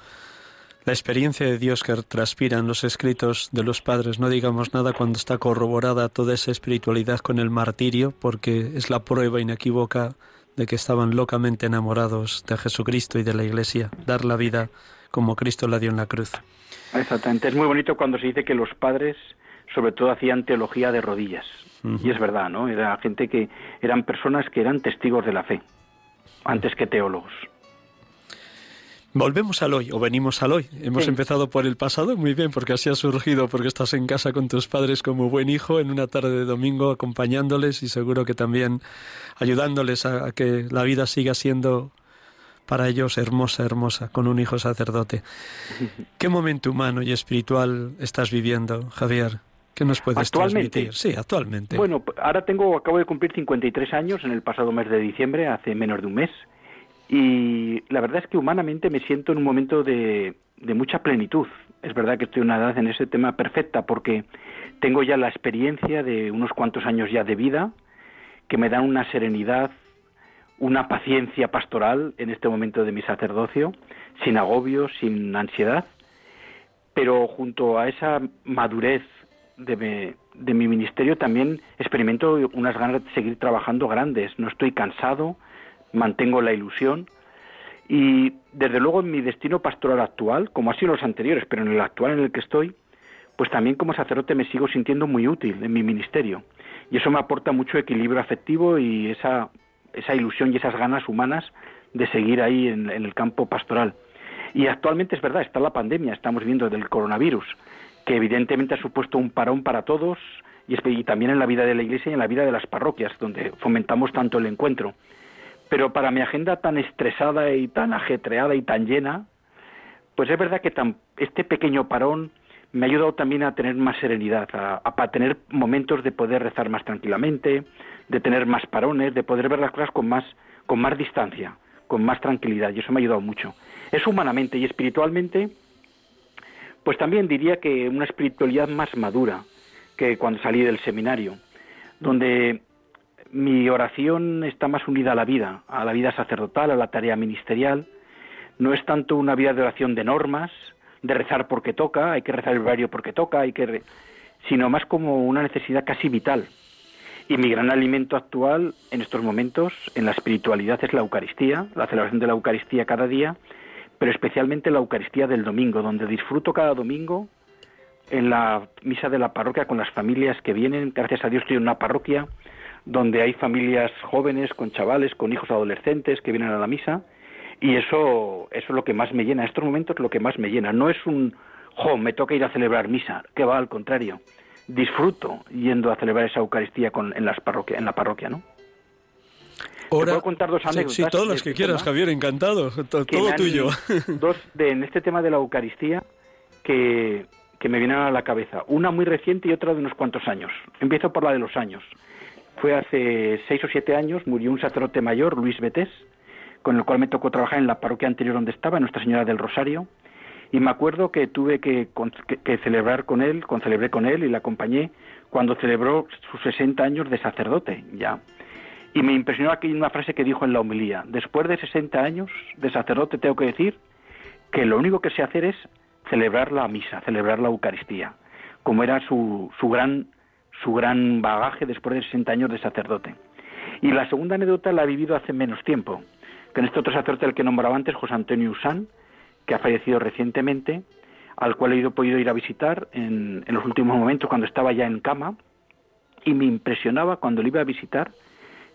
la experiencia de Dios que transpiran los escritos de los padres, no digamos nada cuando está corroborada toda esa espiritualidad con el martirio, porque es la prueba inequívoca de que estaban locamente enamorados de Jesucristo y de la Iglesia, dar la vida como Cristo la dio en la cruz. Exactamente, es muy bonito cuando se dice que los padres sobre todo hacían teología de rodillas, y es verdad, ¿no? Era gente que eran personas que eran testigos de la fe, antes que teólogos. Volvemos al hoy, o venimos al hoy. Hemos empezado por el pasado, muy bien, porque así ha surgido, porque estás en casa con tus padres como buen hijo, en una tarde de domingo, acompañándoles y seguro que también ayudándoles a, que la vida siga siendo para ellos hermosa, hermosa, con un hijo sacerdote. ¿Qué momento humano y espiritual estás viviendo, Javier? ¿Qué nos puedes transmitir? Sí, actualmente. Bueno, ahora tengo, acabo de cumplir 53 años en el pasado mes de diciembre, hace menos de un mes. Y la verdad es que humanamente me siento en un momento de, mucha plenitud. Es verdad que estoy en una edad en ese tema perfecta porque tengo ya la experiencia de unos cuantos años ya de vida que me dan una serenidad, una paciencia pastoral en este momento de mi sacerdocio, sin agobio, sin ansiedad. pero junto a esa madurez de, de mi ministerio también experimento unas ganas de seguir trabajando grandes. No estoy cansado, mantengo la ilusión y desde luego en mi destino pastoral actual, como ha sido los anteriores, pero en el actual en el que estoy, pues también como sacerdote me sigo sintiendo muy útil en mi ministerio. Y eso me aporta mucho equilibrio afectivo y esa, esa ilusión y esas ganas humanas de seguir ahí en, el campo pastoral. Y actualmente es verdad, está la pandemia, estamos viendo del coronavirus, que evidentemente ha supuesto un parón para todos y, y también en la vida de la Iglesia y en la vida de las parroquias, donde fomentamos tanto el encuentro. Pero para mi agenda tan estresada y tan ajetreada y tan llena, pues es verdad que este pequeño parón me ha ayudado también a tener más serenidad, a, tener momentos de poder rezar más tranquilamente, de tener más parones, de poder ver las cosas con más, con más distancia, con más tranquilidad, y eso me ha ayudado mucho. Es humanamente y espiritualmente, pues también diría que una espiritualidad más madura que cuando salí del seminario, donde mi oración está más unida a la vida, a la vida sacerdotal, a la tarea ministerial. No es tanto una vida de oración de normas, de rezar porque toca, hay que rezar el horario porque toca, hay que sino más como una necesidad casi vital. Y mi gran alimento actual en estos momentos en la espiritualidad es la Eucaristía, la celebración de la Eucaristía cada día, pero especialmente la Eucaristía del domingo, donde disfruto cada domingo en la misa de la parroquia con las familias que vienen. Gracias a Dios estoy en una parroquia donde hay familias jóvenes con chavales, con hijos adolescentes que vienen a la misa y eso, eso es lo que más me llena. En estos momentos lo que más me llena. No es un, jo, me toca ir a celebrar misa, que va al contrario. Disfruto yendo a celebrar esa Eucaristía con, en, las parroquia, en la parroquia, ¿no? Ahora, puedo contar dos anécdotas? Sí, todas las que este quieras, Javier, encantado. Todo, tuyo. Dos de, en este tema de la Eucaristía que, que me vienen a la cabeza. Una muy reciente y otra de unos cuantos años. Empiezo por la de los años. Fue hace seis o siete años, murió un sacerdote mayor, Luis Betés, con el cual me tocó trabajar en la parroquia anterior donde estaba, Nuestra Señora del Rosario, y me acuerdo que tuve que, celebrar con él, con celebré con él y le acompañé cuando celebró sus 60 años de sacerdote, ya. Y me impresionó aquí una frase que dijo en la homilía, después de 60 años de sacerdote tengo que decir que lo único que sé hacer es celebrar la misa, celebrar la Eucaristía, como era su, su gran su gran bagaje después de 60 años de sacerdote. Y la segunda anécdota la ha vivido hace menos tiempo, con este otro sacerdote al que nombraba antes, José Antonio Usán, que ha fallecido recientemente, al cual he podido ir a visitar en, en los últimos momentos cuando estaba ya en cama, y me impresionaba cuando le iba a visitar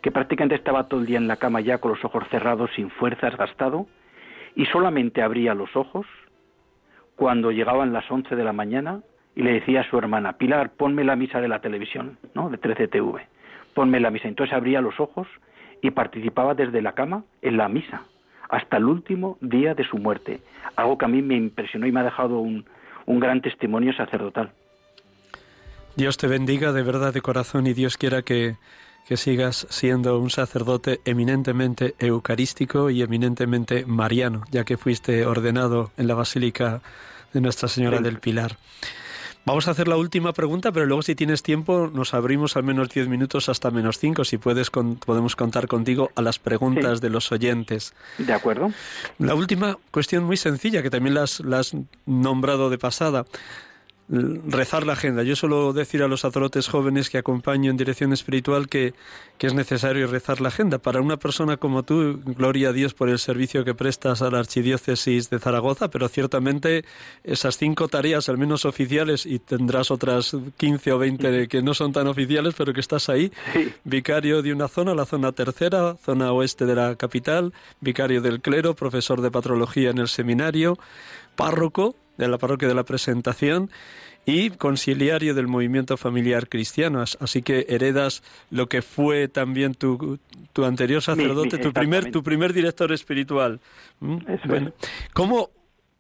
que prácticamente estaba todo el día en la cama ya con los ojos cerrados, sin fuerzas, gastado, y solamente abría los ojos cuando llegaban las 11 de la mañana y le decía a su hermana, Pilar, ponme la misa de la televisión, ¿no? De 13TV, ponme la misa. Entonces abría los ojos y participaba desde la cama en la misa, hasta el último día de su muerte. Algo que a mí me impresionó y me ha dejado un, un gran testimonio sacerdotal. Dios te bendiga de verdad de corazón y Dios quiera que, que sigas siendo un sacerdote eminentemente eucarístico y eminentemente mariano, ya que fuiste ordenado en la Basílica de Nuestra Señora del Pilar. Vamos a hacer la última pregunta, pero luego si tienes tiempo nos abrimos al menos 10 minutos hasta menos 5, si puedes podemos contar contigo a las preguntas de los oyentes. De acuerdo. La última cuestión muy sencilla, que también la has nombrado de pasada rezar la agenda. Yo suelo decir a los sacerdotes jóvenes que acompaño en dirección espiritual que, que, es necesario rezar la agenda. Para una persona como tú, gloria a Dios por el servicio que prestas a la Archidiócesis de Zaragoza, pero ciertamente esas cinco tareas, al menos oficiales, y tendrás otras 15 o 20 que no son tan oficiales, pero que estás ahí, vicario de una zona, la zona tercera, zona oeste de la capital, vicario del clero, profesor de patrología en el seminario, párroco, de la parroquia de la Presentación y conciliario del movimiento familiar cristiano. Así que heredas lo que fue también tu, tu anterior sacerdote, tu, primer, tu primer director espiritual. ¿Mm? Bueno, ¿cómo,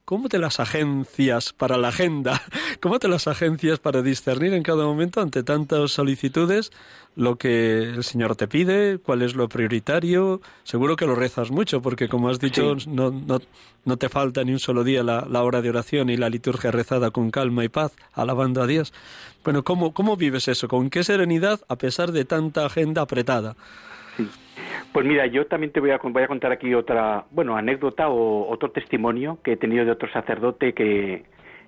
¿Cómo te las agencias para la agenda? ¿Cómo te las agencias para discernir en cada momento ante tantas solicitudes lo que el Señor te pide? ¿Cuál es lo prioritario? Seguro que lo rezas mucho porque, como has dicho, no, no, no, te falta ni un solo día la, la, hora de oración y la liturgia rezada con calma y paz, alabando a Dios. Bueno, ¿cómo, cómo vives eso? ¿Con qué serenidad a pesar de tanta agenda apretada? Pues mira, yo también te voy a, voy a contar aquí otra, bueno, anécdota o otro testimonio que he tenido de otro sacerdote que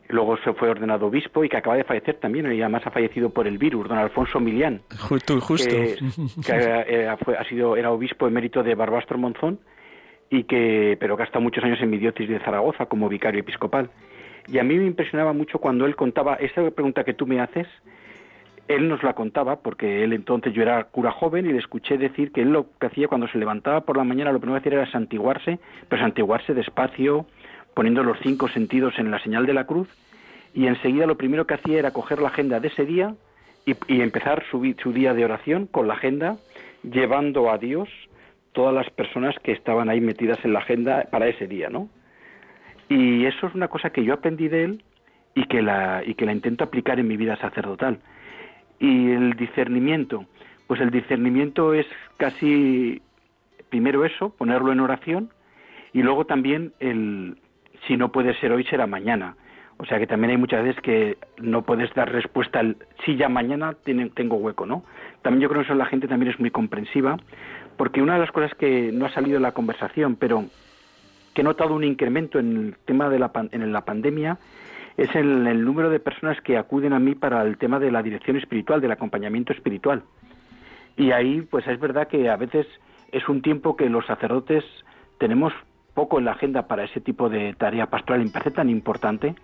luego se fue ordenado obispo y que acaba de fallecer también, y además ha fallecido por el virus, don Alfonso Milián. Justo, justo. Que, ha sido, era obispo emérito de Barbastro Monzón, y que, pero que ha estado muchos años en mi diócesis de Zaragoza como vicario episcopal. Y a mí me impresionaba mucho cuando él contaba, esa pregunta que tú me haces, él nos la contaba porque él entonces yo era cura joven y le escuché decir que él lo que hacía cuando se levantaba por la mañana lo primero que hacía era santiguarse, pero santiguarse despacio, poniendo los cinco sentidos en la señal de la cruz y enseguida lo primero que hacía era coger la agenda de ese día y, empezar su, su día de oración con la agenda, llevando a Dios todas las personas que estaban ahí metidas en la agenda para ese día, ¿no? Y eso es una cosa que yo aprendí de él y que la, y que la intento aplicar en mi vida sacerdotal. Y el discernimiento, pues el discernimiento es casi primero eso, ponerlo en oración, y luego también el si no puede ser hoy será mañana. O sea que también hay muchas veces que no puedes dar respuesta al si ya mañana tengo hueco, ¿no? También yo creo que eso la gente también es muy comprensiva, porque una de las cosas que no ha salido de la conversación, pero que he notado un incremento en el tema de la, en la pandemia, es el, número de personas que acuden a mí para el tema de la dirección espiritual, del acompañamiento espiritual. Y ahí, pues es verdad que a veces es un tiempo que los sacerdotes tenemos poco en la agenda para ese tipo de tarea pastoral, me parece tan importante.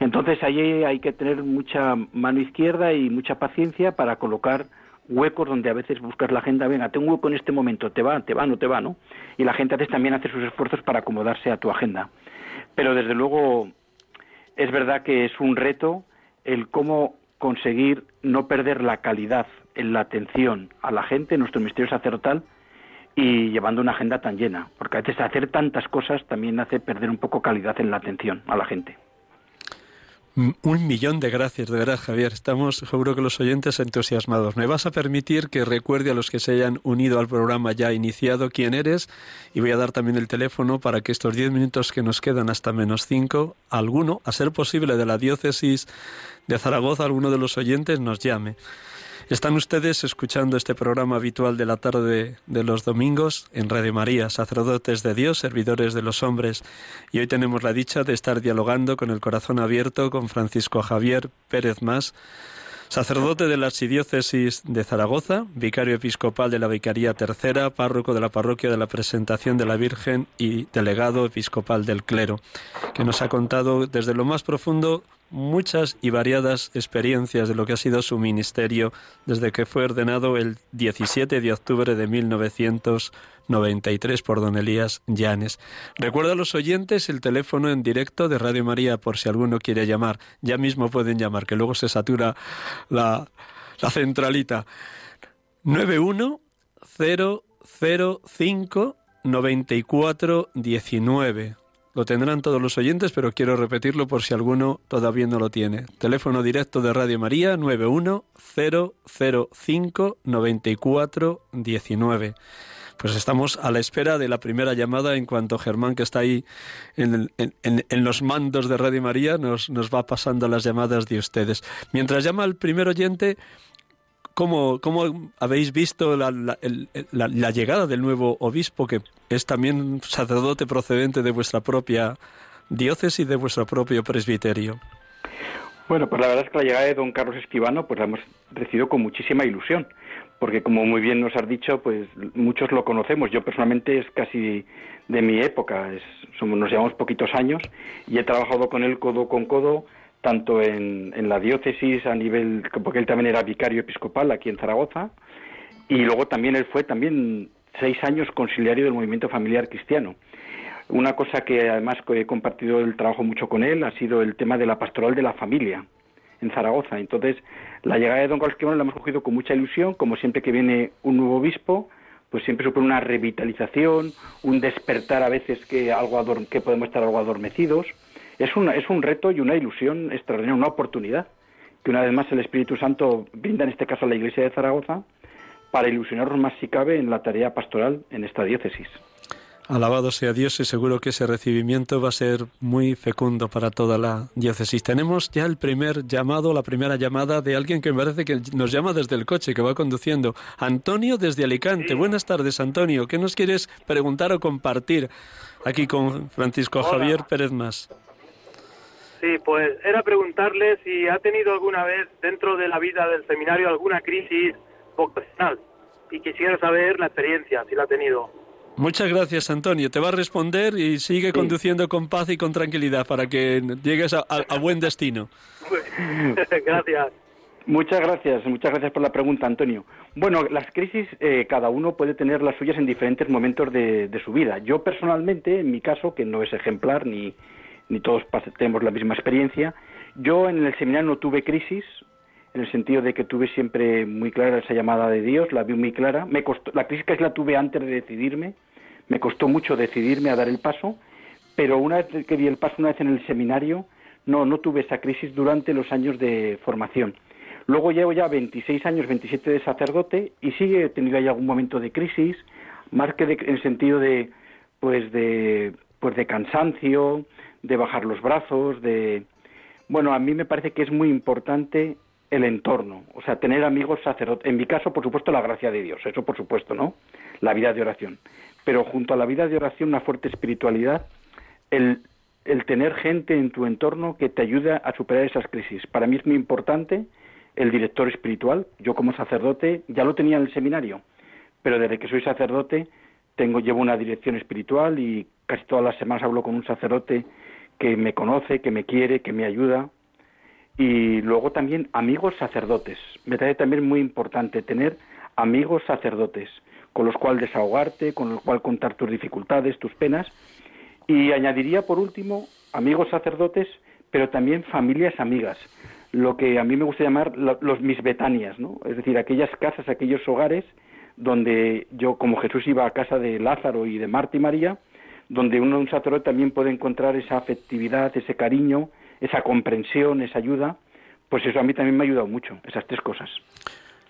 Entonces ahí hay que tener mucha mano izquierda y mucha paciencia para colocar huecos donde a veces buscas la agenda, venga, tengo un hueco en este momento, te va, te va, no te va, ¿no? Y la gente a también hace sus esfuerzos para acomodarse a tu agenda. Pero desde luego es verdad que es un reto el cómo conseguir no perder la calidad en la atención a la gente, en nuestro misterio sacerdotal, y llevando una agenda tan llena, porque a veces hacer tantas cosas también hace perder un poco calidad en la atención a la gente. Un millón de gracias, de verdad, Javier. Estamos, seguro que los oyentes entusiasmados. ¿Me vas a permitir que recuerde a los que se hayan unido al programa ya iniciado quién eres? Y voy a dar también el teléfono para que estos diez minutos que nos quedan hasta menos cinco, alguno, a ser posible de la diócesis de Zaragoza, alguno de los oyentes nos llame. Están ustedes escuchando este programa habitual de la tarde de los domingos en Radio María, sacerdotes de Dios, servidores de los hombres. Y hoy tenemos la dicha de estar dialogando con el corazón abierto con Francisco Javier Pérez Más, sacerdote de la Archidiócesis de Zaragoza, vicario episcopal de la Vicaría Tercera, párroco de la Parroquia de la Presentación de la Virgen y delegado episcopal del clero, que nos ha contado desde lo más profundo muchas y variadas experiencias de lo que ha sido su ministerio desde que fue ordenado el 17 de octubre de 1993 por don Elías Llanes. Recuerda a los oyentes el teléfono en directo de Radio María por si alguno quiere llamar. Ya mismo pueden llamar, que luego se satura la, la centralita. 91005 9419 lo tendrán todos los oyentes, pero quiero repetirlo por si alguno todavía no lo tiene. Teléfono directo de Radio María 910059419. Pues estamos a la espera de la primera llamada en cuanto Germán, que está ahí en, los mandos de Radio María, nos, nos va pasando las llamadas de ustedes. Mientras llama el primer oyente, ¿Cómo, cómo habéis visto la, la, llegada del nuevo obispo, que es también sacerdote procedente de vuestra propia diócesis, de vuestro propio presbiterio? Bueno, pues la verdad es que la llegada de don Carlos Esquivano pues la hemos recibido con muchísima ilusión, porque como muy bien nos has dicho, pues muchos lo conocemos. Yo personalmente es casi de mi época, es, somos, nos llevamos poquitos años y he trabajado con él codo con codo tanto en, la diócesis a nivel, porque él también era vicario episcopal aquí en Zaragoza, y luego también él fue también seis años conciliario del movimiento familiar cristiano. Una cosa que además he compartido el trabajo mucho con él ha sido el tema de la pastoral de la familia en Zaragoza. Entonces, la llegada de don Carlos la hemos cogido con mucha ilusión, como siempre que viene un nuevo obispo, pues siempre supone una revitalización, un despertar a veces que algo que podemos estar algo adormecidos es, una, es un reto y una ilusión extraordinaria, una oportunidad que una vez más el Espíritu Santo brinda en este caso a la Iglesia de Zaragoza para ilusionarnos más si cabe en la tarea pastoral en esta diócesis. Alabado sea Dios y seguro que ese recibimiento va a ser muy fecundo para toda la diócesis. Tenemos ya el primer llamado, la primera llamada de alguien que me parece que nos llama desde el coche, que va conduciendo. Antonio desde Alicante. Buenas tardes, Antonio. ¿Qué nos quieres preguntar o compartir aquí con Francisco Javier Pérez Más? Sí, pues era preguntarle si ha tenido alguna vez dentro de la vida del seminario alguna crisis vocacional y quisiera saber la experiencia, si la ha tenido. Muchas gracias, Antonio. Te va a responder y sigue conduciendo con paz y con tranquilidad para que llegues a, buen destino. gracias. Muchas gracias, muchas gracias por la pregunta, Antonio. Bueno, las crisis eh, cada uno puede tener las suyas en diferentes momentos de, su vida. Yo personalmente, en mi caso, que no es ejemplar ni, ni todos tenemos la misma experiencia, yo en el seminario no tuve crisis, en el sentido de que tuve siempre muy clara esa llamada de Dios, la vi muy clara. Me costó, la crisis la tuve antes de decidirme, me costó mucho decidirme a dar el paso, pero una vez que di el paso, una vez en el seminario, no, no tuve esa crisis durante los años de formación. Luego llevo ya 26 años, 27 de sacerdote y sigue he tenido ahí algún momento de crisis, más que en el sentido de, pues de, pues de cansancio, de bajar los brazos, de, bueno, a mí me parece que es muy importante el entorno, o sea, tener amigos sacerdotes. En mi caso, por supuesto, la gracia de Dios, eso por supuesto, ¿no? La vida de oración. Pero junto a la vida de oración, una fuerte espiritualidad, el, el tener gente en tu entorno que te ayuda a superar esas crisis. Para mí es muy importante el director espiritual. Yo como sacerdote ya lo tenía en el seminario, pero desde que soy sacerdote tengo llevo una dirección espiritual y casi todas las semanas hablo con un sacerdote que me conoce, que me quiere, que me ayuda. Y luego también amigos sacerdotes. Me parece también muy importante tener amigos sacerdotes con los cuales desahogarte, con los cuales contar tus dificultades, tus penas. Y añadiría por último amigos sacerdotes, pero también familias amigas lo que a mí me gusta llamar los mis betanias, ¿no? Es decir, aquellas casas, aquellos hogares donde yo, como Jesús iba a casa de Lázaro y de Marta y María, donde uno, un sacerdote también puede encontrar esa afectividad, ese cariño, esa comprensión, esa ayuda, pues eso a mí también me ha ayudado mucho, esas tres cosas.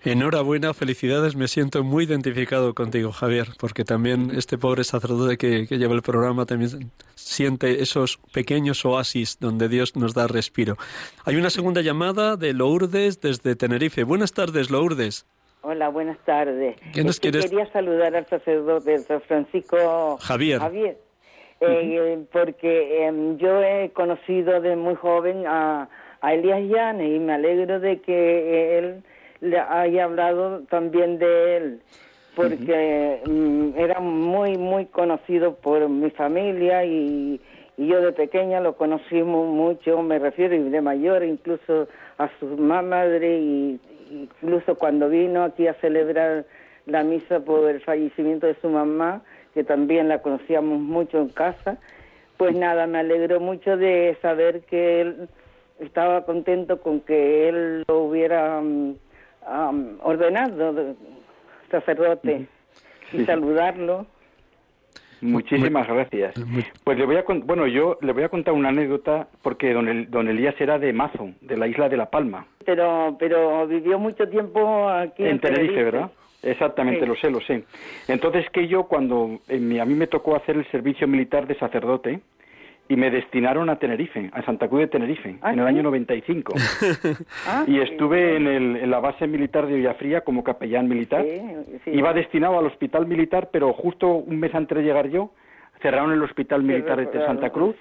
Enhorabuena, felicidades, me siento muy identificado contigo, Javier, porque también este pobre sacerdote que, lleva el programa también siente esos pequeños oasis donde Dios nos da respiro. Hay una segunda llamada de Lourdes desde Tenerife. Buenas tardes, Lourdes. Hola, buenas tardes. ¿Qué nos quieres? Quería saludar al sacerdote San Francisco Javier. Javier. Eh, porque em, yo he conocido de muy joven a, a Elías Llanes y me alegro de que él le haya hablado también de él, porque mm, era muy, muy conocido por mi familia y, yo de pequeña lo conocí mucho, me refiero y de mayor, incluso a su madre y incluso cuando vino aquí a celebrar la misa por el fallecimiento de su mamá, que también la conocíamos mucho en casa, pues nada, me alegró mucho de saber que él estaba contento con que él lo hubiera mm, ordenado sacerdote y saludarlo. Muchísimas gracias. Pues le voy a bueno, yo le voy a contar una anécdota porque don, El, don Elías era de Mazo, de la isla de La Palma. Pero pero vivió mucho tiempo aquí en, Tenerife, ¿verdad? Exactamente, lo sé, lo sé. Entonces que yo cuando a mí me tocó hacer el servicio militar de sacerdote, y me destinaron a Tenerife, a Santa Cruz de Tenerife, ¿Ah, en el año 95. ah, y estuve en, el, en, la base militar de Villafría como capellán militar. Iba destinado al hospital militar, pero justo un mes antes de llegar yo, cerraron el hospital militar de Santa Cruz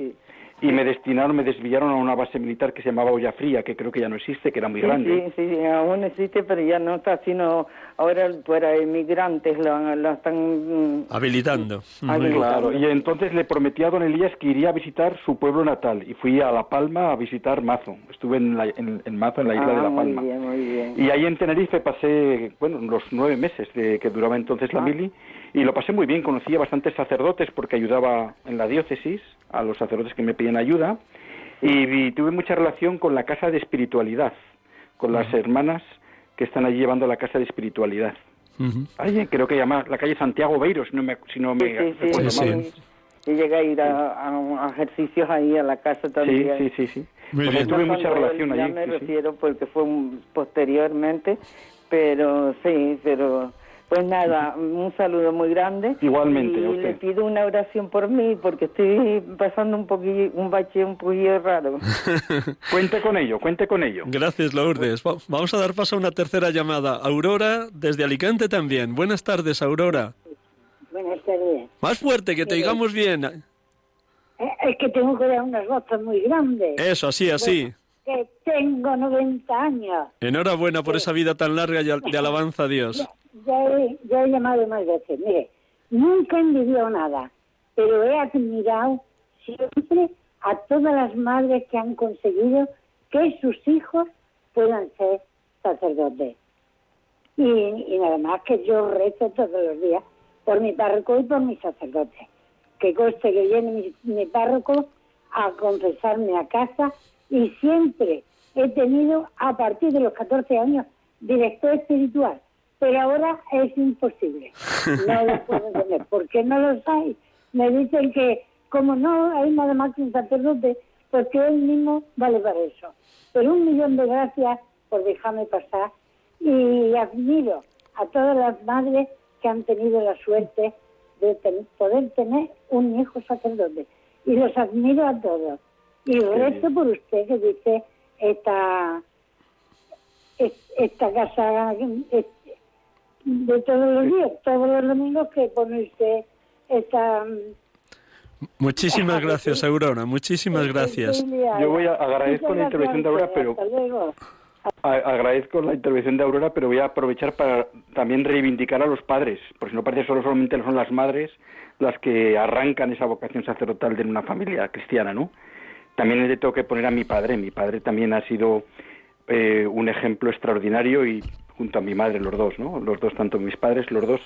y me destinaron, me desviaron a una base militar que se llamaba Olla Fría, que creo que ya no existe, que era muy grande. Sí, sí, aún existe, pero ya no está, sino ahora para inmigrantes lo, están mm, habilitando. Claro, y entonces le prometí a don Elías que iría a visitar su pueblo natal y fui a La Palma a visitar Mazo. Estuve en, en, Mazo, en la isla de La ah, Palma. Muy bien, muy bien. Y ahí en Tenerife pasé, bueno, los nueve meses de que duraba entonces la ah. mili y lo pasé muy bien, conocí a bastantes sacerdotes porque ayudaba en la diócesis a los sacerdotes que me pedían ayuda y, tuve mucha relación con la casa de espiritualidad, con las hermanas que están allí llevando la casa de espiritualidad. creo que llama la calle Santiago Beiro, si no me, si no me sí, sí, Y llegué a ir a, ejercicios ahí a la casa también. Sí, sí, sí. Pues tuve mucha relación allí. Ya me refiero porque fue posteriormente, pero sí, pero pues nada, un saludo muy grande. Igualmente. Y le pido una oración por mí porque estoy pasando un poquillo, un bache un poquillo raro. cuente con ello, cuente con ello. Gracias, Lourdes. Vamos a dar paso a una tercera llamada. Aurora, desde Alicante también. Buenas tardes, Aurora. Buenas tardes. Más fuerte, que te digamos bien. Eh, es que tengo que dar unas voces muy grandes. Eso, así, así. que tengo 90 años. Enhorabuena por esa vida tan larga de alabanza a Dios. Ya, he, ya he llamado más veces. Mire, nunca he envidiado nada, pero he admirado siempre a todas las madres que han conseguido que sus hijos puedan ser sacerdotes. Y, y nada más que yo rezo todos los días por mi párroco y por mi sacerdote. Que coste que viene mi, mi párroco a confesarme a casa y siempre he tenido a partir de los 14 años director espiritual, pero ahora es imposible. No lo puedo entender. ¿Por qué no lo hay? Me dicen que como no hay nada más que un sacerdote, pues que él mismo vale para eso. Pero un millón de gracias por dejarme pasar y admiro a todas las madres que han tenido la suerte de poder tener un hijo sacerdote. Y los admiro a todos. Y rezo por usted que dice esta, esta casa de todos los días, todos los domingos que pone usted esta Muchísimas gracias, Aurora. Muchísimas gracias. Yo voy a agradecer la intervención de Aurora, pero agradezco la intervención de Aurora, pero voy a aprovechar para también reivindicar a los padres, porque si no parece solo solamente son las madres las que arrancan esa vocación sacerdotal de una familia cristiana, ¿no? También le tengo que poner a mi padre. Mi padre también ha sido eh, un ejemplo extraordinario y junto a mi madre los dos, ¿no? Los dos, tanto mis padres, los dos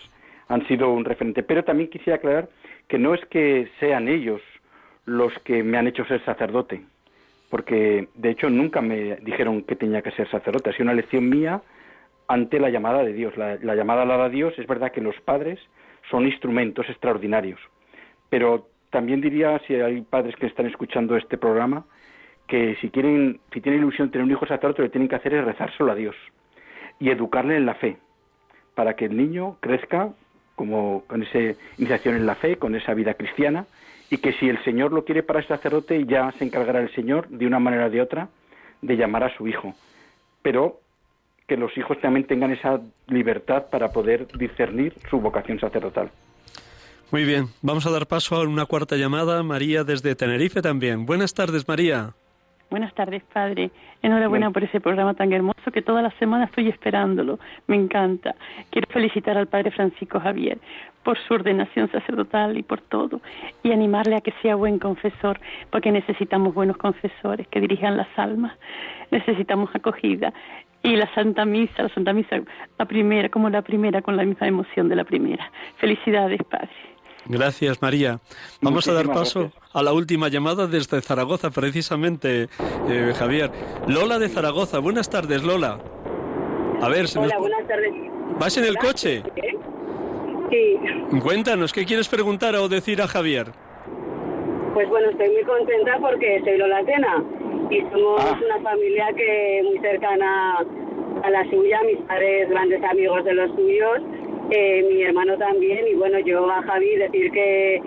han sido un referente. Pero también quisiera aclarar que no es que sean ellos los que me han hecho ser sacerdote, porque de hecho nunca me dijeron que tenía que ser sacerdote, ha sido una lección mía ante la llamada de Dios. La, llamada dada a Dios es verdad que los padres son instrumentos extraordinarios, pero también diría, si hay padres que están escuchando este programa, que si quieren, si tienen ilusión de tener un hijo sacerdote, lo que tienen que hacer es rezárselo a Dios y educarle en la fe, para que el niño crezca como con esa iniciación en la fe, con esa vida cristiana, y que si el Señor lo quiere para el sacerdote, ya se encargará el Señor, de una manera o de otra, de llamar a su hijo. Pero que los hijos también tengan esa libertad para poder discernir su vocación sacerdotal. Muy bien, vamos a dar paso a una cuarta llamada. María desde Tenerife también. Buenas tardes, María. Buenas tardes, padre. Enhorabuena por ese programa tan hermoso que toda la semana estoy esperándolo. Me encanta. Quiero felicitar al padre Francisco Javier por su ordenación sacerdotal y por todo. Y animarle a que sea buen confesor, porque necesitamos buenos confesores que dirijan las almas. Necesitamos acogida. Y la Santa Misa, la Santa Misa, la primera, como la primera, con la misma emoción de la primera. Felicidades, padre. Gracias, María. Vamos a dar paso a la última llamada desde Zaragoza, precisamente, eh, Javier. Lola de Zaragoza. Buenas tardes, Lola. A ver, Hola, buenas tardes. ¿Vas en el coche? Sí. Cuéntanos, ¿qué quieres preguntar o decir a Javier? Pues bueno, estoy muy contenta porque soy Lola Tena y somos ah. una familia que muy cercana a la suya, mis padres grandes amigos de los suyos eh, mi hermano también, y bueno, yo a Javi decir que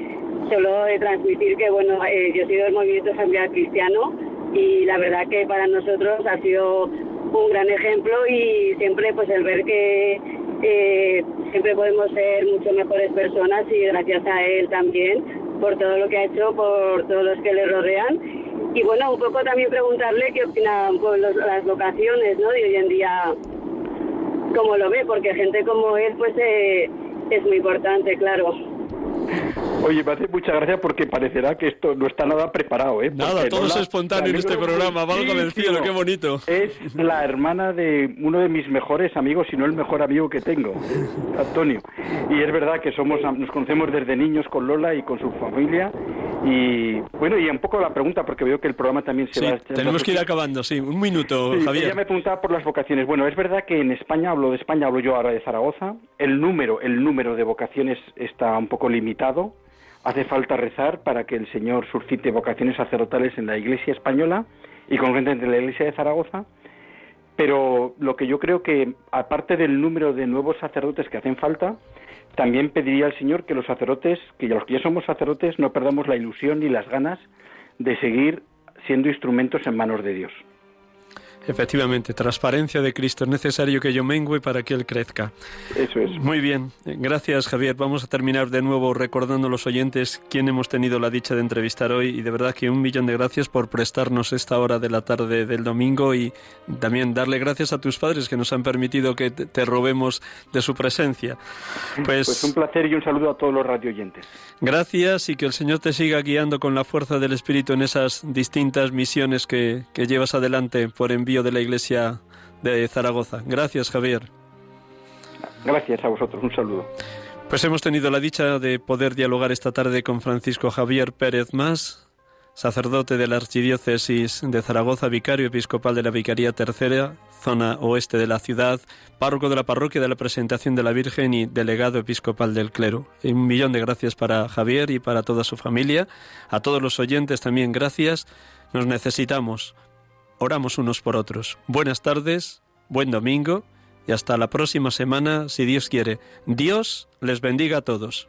solo de transmitir que, bueno, eh, yo sido del movimiento familiar cristiano y la verdad que para nosotros ha sido un gran ejemplo y siempre pues el ver que eh, siempre podemos ser mucho mejores personas y gracias a él también por todo lo que ha hecho, por todos los que le rodean. Y bueno, un poco también preguntarle qué opina por las vocaciones ¿no? de hoy en día como lo ve, porque gente como él pues eh, es muy importante, claro. Oye, me hace mucha gracia porque parecerá que esto no está nada preparado, ¿eh? nada, todo es espontáneo en este programa, valga del cielo, qué bonito. Es la hermana de uno de mis mejores amigos, si no el mejor amigo que tengo, Antonio. Y es verdad que somos, nos conocemos desde niños con Lola y con su familia. Y bueno, y un poco la pregunta, porque veo que el programa también se va... Tenemos que ir acabando, sí, un minuto, Javier. Ella me preguntaba por las vocaciones. Bueno, es verdad que en España, hablo de España, hablo yo ahora de Zaragoza, el número, el número de vocaciones está un poco limitado Hace falta rezar para que el Señor suscite vocaciones sacerdotales en la Iglesia española y concretamente en la Iglesia de Zaragoza. Pero lo que yo creo que, aparte del número de nuevos sacerdotes que hacen falta, también pediría al Señor que los sacerdotes, que los que ya somos sacerdotes, no perdamos la ilusión ni las ganas de seguir siendo instrumentos en manos de Dios. Efectivamente, transparencia de Cristo. Es necesario que yo mengüe para que Él crezca. Eso es. Muy bien. Gracias, Javier. Vamos a terminar de nuevo recordando a los oyentes quién hemos tenido la dicha de entrevistar hoy. Y de verdad que un millón de gracias por prestarnos esta hora de la tarde del domingo y también darle gracias a tus padres que nos han permitido que te robemos de su presencia. Pues, pues un placer y un saludo a todos los radio oyentes. Gracias y que el Señor te siga guiando con la fuerza del Espíritu en esas distintas misiones que, que llevas adelante por envío de la Iglesia de Zaragoza. Gracias, Javier. Gracias a vosotros. Un saludo. Pues hemos tenido la dicha de poder dialogar esta tarde con Francisco Javier Pérez Más, sacerdote de la Archidiócesis de Zaragoza, vicario episcopal de la Vicaría Tercera, zona oeste de la ciudad, párroco de la parroquia de la Presentación de la Virgen y delegado episcopal del clero. un millón de gracias para Javier y para toda su familia. A todos los oyentes también gracias. Nos necesitamos oramos unos por otros. Buenas tardes, buen domingo y hasta la próxima semana, si Dios quiere. Dios les bendiga a todos.